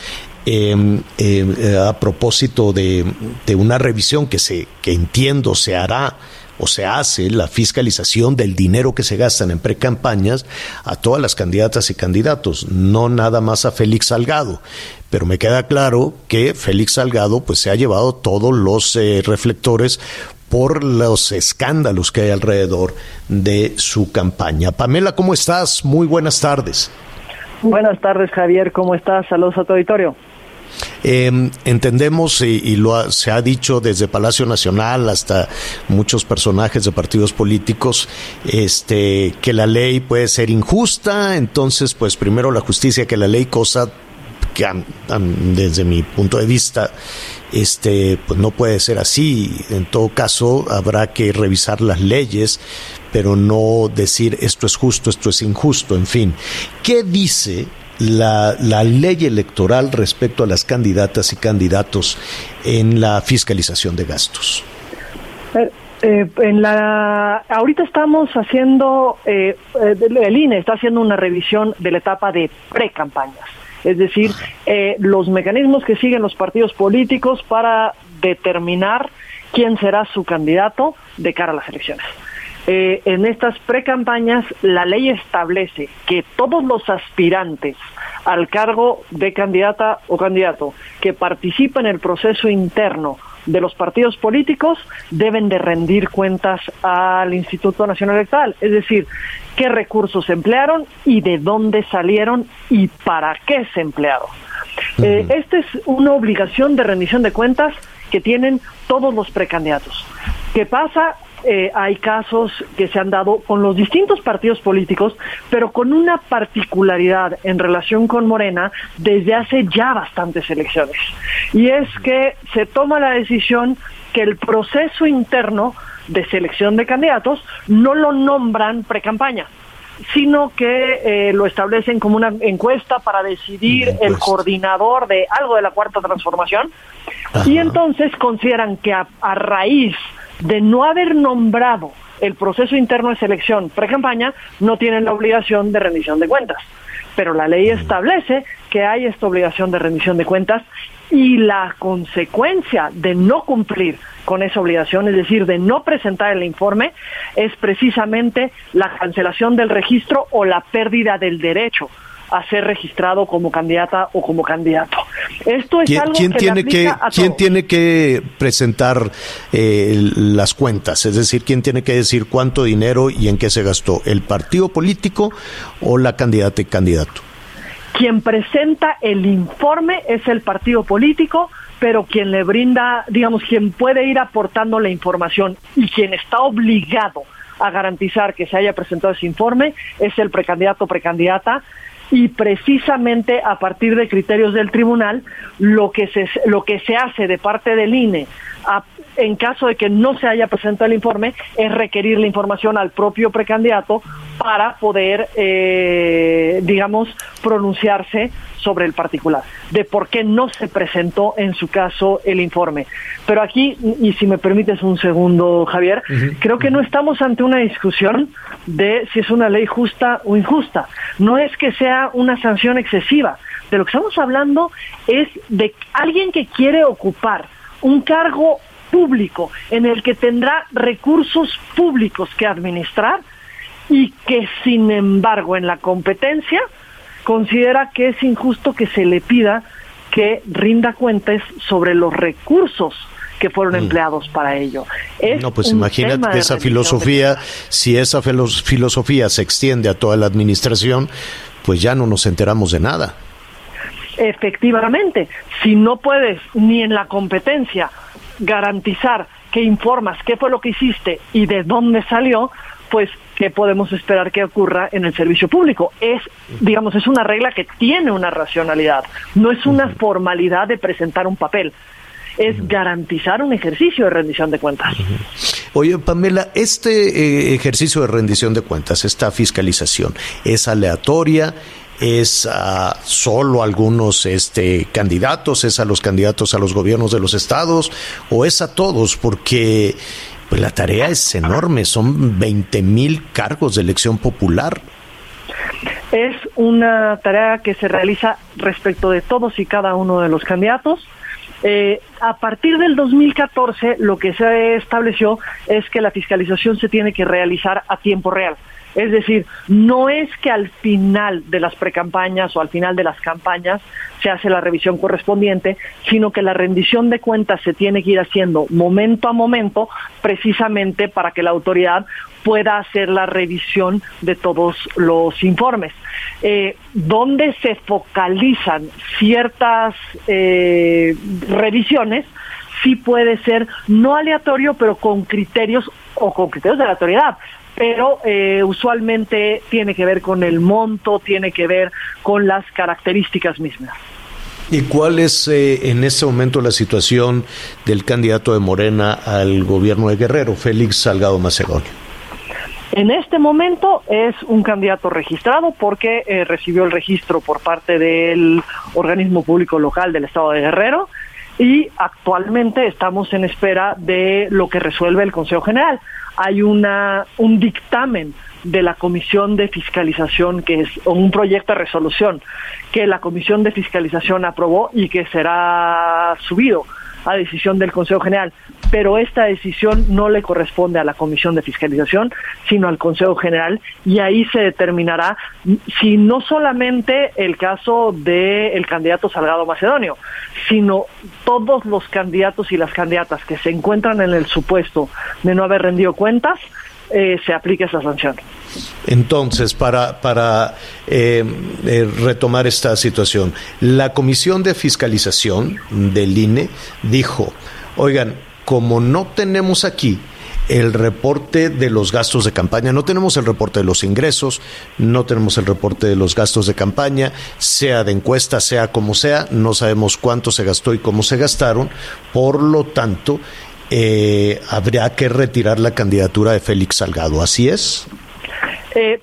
Speaker 2: Em, em, eh, a propósito de, de, una revisión que se que entiendo se hará o se hace la fiscalización del dinero que se gastan en precampañas a todas las candidatas y candidatos, no nada más a Félix Salgado. Pero me queda claro que Félix Salgado pues se ha llevado todos los eh, reflectores por los escándalos que hay alrededor de su campaña. Pamela, ¿cómo estás? Muy buenas tardes.
Speaker 7: Buenas tardes, Javier. ¿Cómo estás? Saludos a tu auditorio.
Speaker 2: Eh, entendemos y, lo se ha dicho desde Palacio Nacional hasta muchos personajes de partidos políticos este, que la ley puede ser injusta, entonces pues primero la justicia que la ley, cosa que desde mi punto de vista este pues no puede ser así. En todo caso habrá que revisar las leyes pero no decir esto es justo esto es injusto en fin. Qué dice la, la, ley electoral respecto a las candidatas y candidatos en la fiscalización de gastos?
Speaker 7: Eh, eh, en la, ahorita estamos haciendo, eh, el INE está haciendo una revisión de la etapa de pre-campañas, es decir, los mecanismos que siguen los partidos políticos para determinar quién será su candidato de cara a las elecciones. Eh, en estas precampañas la ley establece que todos los aspirantes al cargo de candidata o candidato que participen en el proceso interno de los partidos políticos deben de rendir cuentas al Instituto Nacional Electoral, es decir, qué recursos emplearon y de dónde salieron y para qué se emplearon. Eh, esta es una obligación de rendición de cuentas que tienen todos los precandidatos. ¿Qué pasa? Eh, hay casos que se han dado con los distintos partidos políticos, pero con una particularidad en relación con Morena desde hace ya bastantes elecciones. Y es que se toma la decisión que el proceso interno de selección de candidatos no lo nombran pre-campaña sino que eh, lo establecen como una encuesta para decidir el coordinador de algo de la cuarta transformación. Y entonces consideran que a raíz de no haber nombrado el proceso interno de selección pre-campaña, no tienen la obligación de rendición de cuentas. Pero la ley establece que hay esta obligación de rendición de cuentas y la consecuencia de no cumplir con esa obligación, es decir, de no presentar el informe, es precisamente la cancelación del registro o la pérdida del derecho a ser registrado como candidata o como candidato. Esto es algo que
Speaker 2: tiene que quién tiene que presentar eh, las cuentas, es decir, quién tiene que decir cuánto dinero y en qué se gastó, el partido político o la candidata y candidato.
Speaker 7: Quien presenta el informe es el partido político, pero quien le brinda, digamos, quien puede ir aportando la información y quien está obligado a garantizar que se haya presentado ese informe es el precandidato o precandidata y precisamente a partir de criterios del tribunal lo que se lo que se hace de parte del INE en caso de que no se haya presentado el informe es requerir la información al propio precandidato para poder eh, digamos pronunciarse sobre el particular, de por qué no se presentó en su caso el informe. Pero aquí, y si me permites un segundo, Javier, creo que no estamos ante una discusión de si es una ley justa o injusta. No es que sea una sanción excesiva. De lo que estamos hablando es de alguien que quiere ocupar un cargo público en el que tendrá recursos públicos que administrar y que sin embargo en la competencia considera que es injusto que se le pida que rinda cuentas sobre los recursos que fueron mm. empleados para ello.
Speaker 2: no, pues imagínate que esa filosofía, si esa filosofía se extiende a toda la administración, pues ya no nos enteramos de nada.
Speaker 7: Efectivamente, si no puedes ni en la competencia garantizar que informas qué fue lo que hiciste y de dónde salió, pues qué podemos esperar que ocurra en el servicio público. Es, digamos, es una regla que tiene una racionalidad, no es una formalidad de presentar un papel es garantizar un ejercicio de rendición de cuentas.
Speaker 2: Oye, Pamela, este eh, ejercicio de rendición de cuentas, esta fiscalización, ¿es aleatoria? Es a solo algunos este, candidatos, es a los candidatos a los gobiernos de los estados o es a todos, porque pues, la tarea es enorme, son 20 mil cargos de elección popular.
Speaker 7: Es una tarea que se realiza respecto de todos y cada uno de los candidatos. Eh, a partir del 2014 lo que se estableció es que la fiscalización se tiene que realizar a tiempo real. Es decir, no es que al final de las precampañas o al final de las campañas se hace la revisión correspondiente, sino que la rendición de cuentas se tiene que ir haciendo momento a momento, precisamente para que la autoridad pueda hacer la revisión de todos los informes. Eh, donde se focalizan ciertas eh, revisiones, sí puede ser no aleatorio, pero con criterios o con criterios de la autoridad pero eh, usualmente tiene que ver con el monto, tiene que ver con las características mismas.
Speaker 2: ¿Y cuál es eh, en este momento la situación del candidato de Morena al gobierno de Guerrero, Félix Salgado Macedonio?
Speaker 7: En este momento es un candidato registrado porque eh, recibió el registro por parte del organismo público local del estado de Guerrero y actualmente estamos en espera de lo que resuelve el Consejo General. Hay una, un dictamen de la Comisión de Fiscalización, que es un proyecto de resolución que la Comisión de Fiscalización aprobó y que será subido a decisión del Consejo General, pero esta decisión no le corresponde a la Comisión de Fiscalización, sino al Consejo General y ahí se determinará si no solamente el caso del candidato Salgado Macedonio, sino todos los candidatos y las candidatas que se encuentran en el supuesto de no haber rendido cuentas, eh, se aplique esa sanción.
Speaker 2: Entonces, para, para eh, eh, retomar esta situación, la Comisión de Fiscalización del INE dijo, oigan, como no tenemos aquí el reporte de los gastos de campaña. No tenemos el reporte de los ingresos, no tenemos el reporte de los gastos de campaña, sea de encuesta, sea como sea, no sabemos cuánto se gastó y cómo se gastaron. Por lo tanto, eh, habría que retirar la candidatura de Félix Salgado. ¿Así es?
Speaker 7: Eh,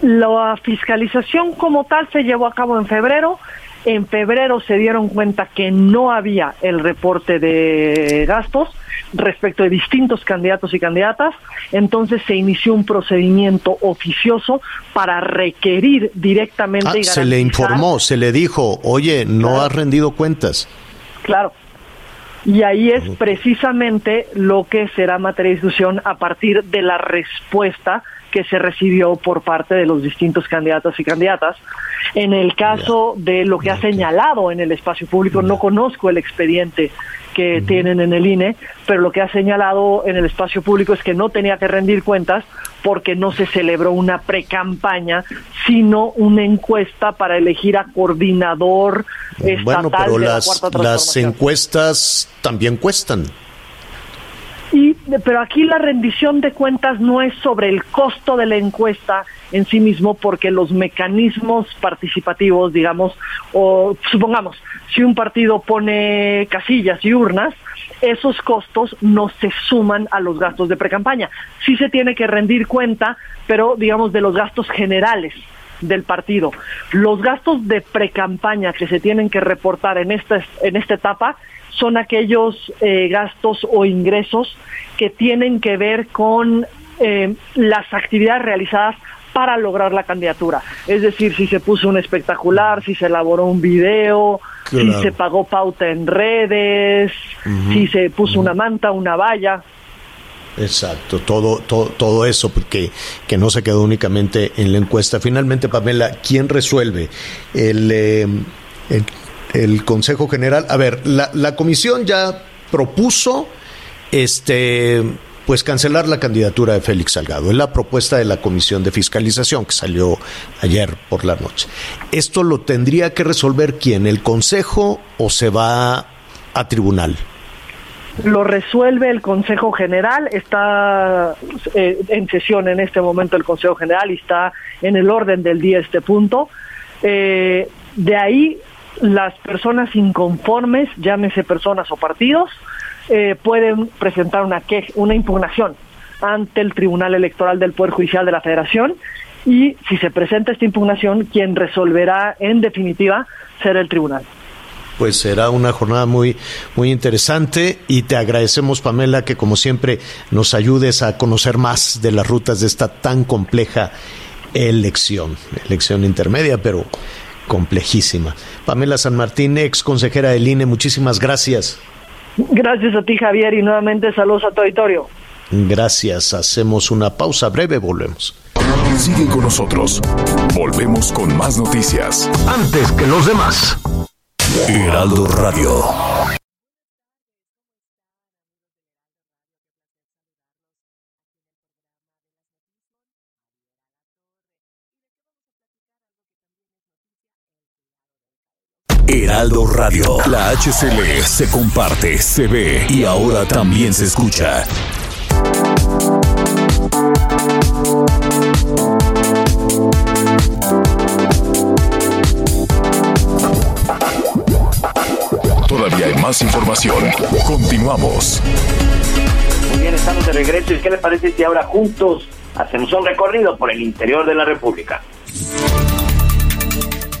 Speaker 7: la fiscalización como tal se llevó a cabo en febrero. En febrero se dieron cuenta que no había el reporte de gastos respecto de distintos candidatos y candidatas, entonces se inició un procedimiento oficioso para requerir directamente.
Speaker 2: Ah, se le informó, se le dijo, oye, no has rendido cuentas.
Speaker 7: Claro, y ahí es precisamente lo que será materia de discusión a partir de la respuesta que se recibió por parte de los distintos candidatos y candidatas. En el caso de lo que ha señalado en el espacio público, no conozco el expediente que tienen en el INE, pero lo que ha señalado en el espacio público es que no tenía que rendir cuentas porque no se celebró una pre-campaña, sino una encuesta para elegir a coordinador estatal
Speaker 2: bueno, pero
Speaker 7: de
Speaker 2: las,
Speaker 7: la Cuarta
Speaker 2: las encuestas también cuestan.
Speaker 7: Y, pero aquí la rendición de cuentas no es sobre el costo de la encuesta en sí mismo, porque los mecanismos participativos, digamos, o supongamos, si un partido pone casillas y urnas, esos costos no se suman a los gastos de precampaña. Sí se tiene que rendir cuenta, pero digamos, de los gastos generales del partido. Los gastos de precampaña que se tienen que reportar en esta, en esta etapa son aquellos eh, gastos o ingresos que tienen que ver con eh, las actividades realizadas para lograr la candidatura. Es decir, si se puso un espectacular, si se elaboró un video, si se pagó pauta en redes, si se puso una manta, una valla.
Speaker 2: Exacto, todo, todo, todo eso, porque que no se quedó únicamente en la encuesta. Finalmente, Pamela, ¿quién resuelve el, eh, el el Consejo General. A ver, la, comisión ya propuso este pues cancelar la candidatura de Félix Salgado. Es la propuesta de la Comisión de Fiscalización que salió ayer por la noche. ¿Esto lo tendría que resolver quién? ¿El Consejo o se va a tribunal?
Speaker 7: Lo resuelve el Consejo General, está eh, en sesión en este momento el Consejo General y está en el orden del día este punto. Eh, de ahí las personas inconformes, llámese personas o partidos, eh, pueden presentar una, una impugnación ante el Tribunal Electoral del Poder Judicial de la Federación y si se presenta esta impugnación, quien resolverá en definitiva será el tribunal.
Speaker 2: Pues será una jornada muy, muy interesante y te agradecemos, Pamela, que como siempre nos ayudes a conocer más de las rutas de esta tan compleja elección, elección intermedia, pero complejísima. Pamela San Martín, ex consejera del INE, muchísimas gracias.
Speaker 7: Gracias a ti, Javier, y nuevamente saludos a tu auditorio.
Speaker 2: Gracias. Hacemos una pausa breve, volvemos.
Speaker 5: Sigue con nosotros. Volvemos con más noticias.
Speaker 6: Antes que los demás.
Speaker 5: Heraldo Radio. Heraldo Radio. La HCL se comparte, se ve y ahora también se escucha. Todavía hay más información. Continuamos.
Speaker 3: Muy bien, estamos de regreso. ¿Y qué le parece si ahora juntos hacemos un recorrido por el interior de la República?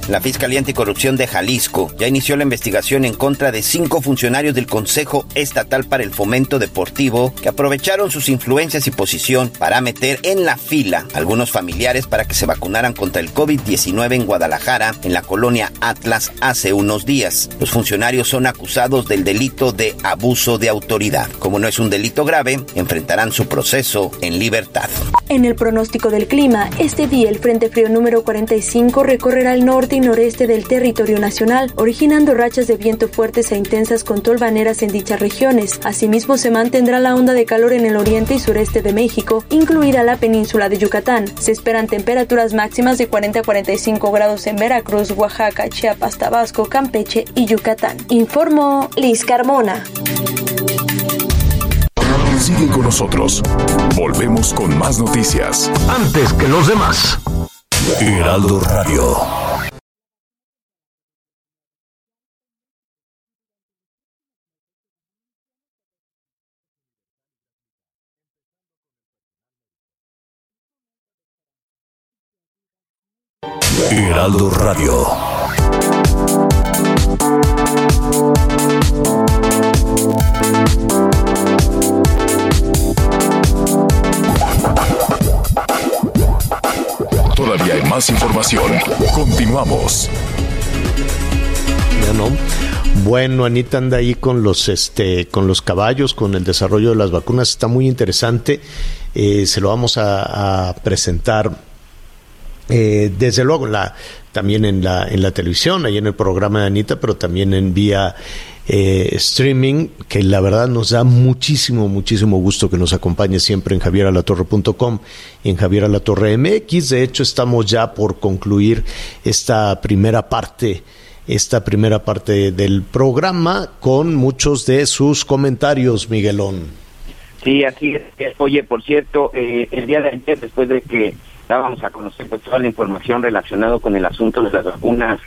Speaker 8: La Fiscalía Anticorrupción de Jalisco ya inició la investigación en contra de cinco funcionarios del Consejo Estatal para el Fomento Deportivo que aprovecharon sus influencias y posición para meter en la fila a algunos familiares para que se vacunaran contra el COVID-19 en Guadalajara, en la colonia Atlas, hace unos días. Los funcionarios son acusados del delito de abuso de autoridad. Como no es un delito grave, enfrentarán su proceso en libertad.
Speaker 9: En el pronóstico del clima, este día el Frente Frío número 45 recorrerá el norte y noreste del territorio nacional, originando rachas de viento fuertes e intensas con tolvaneras en dichas regiones. Asimismo, se mantendrá la onda de calor en el oriente y sureste de México, incluida la península de Yucatán. Se esperan temperaturas máximas de 40 a 45 grados en Veracruz, Oaxaca, Chiapas, Tabasco, Campeche y Yucatán. Informó Liz Carmona.
Speaker 5: Sigue con nosotros. Volvemos con más noticias.
Speaker 6: Antes que los demás.
Speaker 5: Heraldo Radio. Heraldo Radio. Todavía hay más información. Continuamos.
Speaker 2: Ya no. Bueno, Anita anda ahí con los este con los caballos, con el desarrollo de las vacunas, está muy interesante. Eh, se lo vamos a, a presentar eh, desde luego la también en la en la televisión, ahí en el programa de Anita, pero también en vía eh, streaming, que la verdad nos da muchísimo, muchísimo gusto que nos acompañe siempre en javieralatorre.com y en Javier Alatorre MX. De hecho, estamos ya por concluir esta primera parte esta primera parte del programa con muchos de sus comentarios, Miguelón.
Speaker 3: Sí, así es. Oye, por cierto, eh, el día de ayer, después de que dábamos a conocer pues, toda la información relacionada con el asunto de las vacunas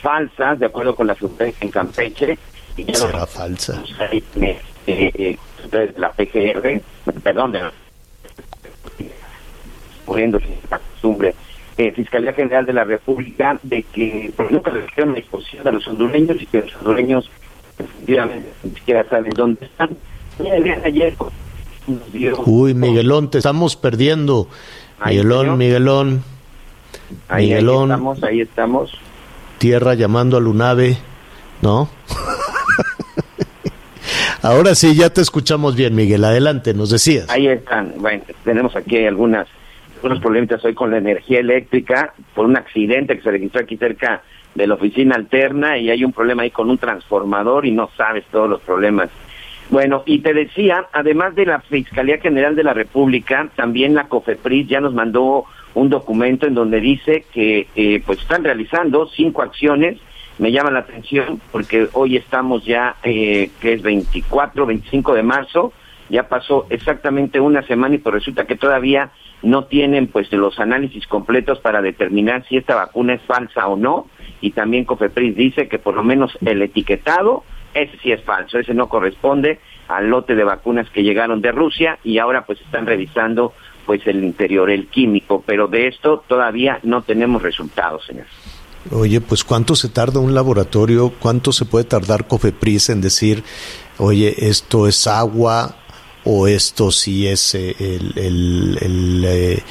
Speaker 3: falsas, de acuerdo con la seguridad en Campeche, y ya
Speaker 2: ¿Será falsa?
Speaker 3: eh, eh, de la PGR, perdón, de la poniéndose la costumbre, eh, Fiscalía General de la República, de que por nunca le dieron la exposición a los hondureños y que los hondureños efectivamente ni siquiera saben dónde están. De ayer pues,
Speaker 2: Uy, Miguelón, te estamos perdiendo.
Speaker 3: Ahí,
Speaker 2: Miguelón,
Speaker 3: señor.
Speaker 2: Miguelón,
Speaker 3: ahí, ahí
Speaker 2: Miguelón.
Speaker 3: estamos, ahí estamos.
Speaker 2: tierra llamando a Lunave, ¿no? *laughs* Ahora sí, ya te escuchamos bien, Miguel. Adelante, nos decías.
Speaker 3: Ahí están. Bueno, tenemos aquí algunas algunos problemitas hoy con la energía eléctrica por un accidente que se registró aquí cerca de la oficina alterna y hay un problema ahí con un transformador y no sabes todos los problemas. Bueno, y te decía, además de la Fiscalía General de la República, también la COFEPRIS ya nos mandó un documento en donde dice que eh, pues están realizando cinco acciones. Me llama la atención porque hoy estamos ya, eh, que es 24, 25 de marzo, ya pasó exactamente una semana y pues resulta que todavía no tienen pues los análisis completos para determinar si esta vacuna es falsa o no y también Cofepris dice que por lo menos el etiquetado ese sí es falso, ese no corresponde al lote de vacunas que llegaron de Rusia y ahora pues están revisando pues el interior, el químico, pero de esto todavía no tenemos resultados, señor.
Speaker 2: Oye, pues ¿cuánto se tarda un laboratorio? ¿Cuánto se puede tardar Cofepris en decir, oye, esto es agua o esto sí es eh, el, el, el, eh,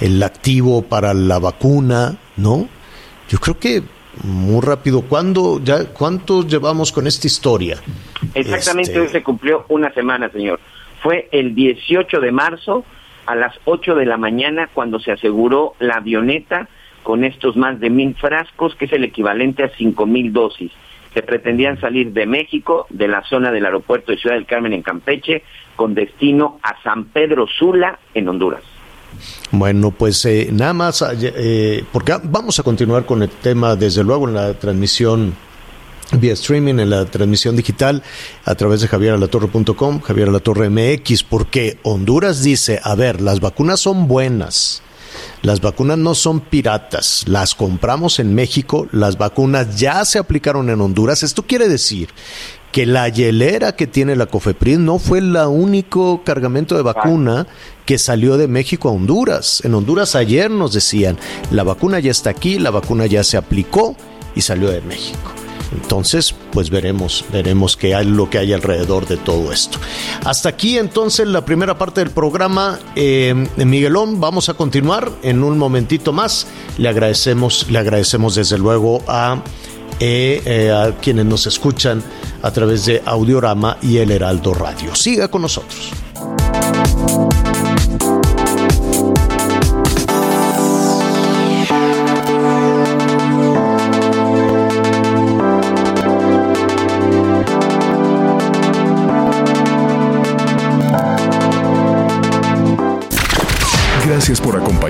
Speaker 2: el activo para la vacuna, ¿no? Yo creo que muy rápido. ¿Cuándo, ya, ¿Cuánto llevamos con esta historia?
Speaker 3: Exactamente,
Speaker 2: Este-
Speaker 3: hoy se cumplió una semana, señor. Fue el 18 de marzo a las 8 de la mañana cuando se aseguró la avioneta con estos más de mil frascos, que es el equivalente a cinco mil dosis. Se pretendían salir de México, de la zona del aeropuerto de Ciudad del Carmen en Campeche, con destino a San Pedro Sula, en Honduras.
Speaker 2: Bueno, pues eh, nada más, eh, porque vamos a continuar con el tema, desde luego, en la transmisión vía streaming, en la transmisión digital, a través de javieralatorre.com, Javier Alatorre MX, porque Honduras dice, a ver, las vacunas son buenas, las vacunas no son piratas, las compramos en México, las vacunas ya se aplicaron en Honduras. Esto quiere decir que la hielera que tiene la COFEPRIS no fue el único cargamento de vacuna que salió de México a Honduras. En Honduras ayer nos decían, la vacuna ya está aquí, la vacuna ya se aplicó y salió de México. Entonces, pues veremos, veremos qué hay lo que hay alrededor de todo esto. Hasta aquí entonces la primera parte del programa. Eh, Miguelón, vamos a continuar en un momentito más. Le agradecemos, le agradecemos desde luego a, eh, eh, a quienes nos escuchan a través de Audiorama y El Heraldo Radio. Siga con nosotros.
Speaker 5: Gracias por acompañarnos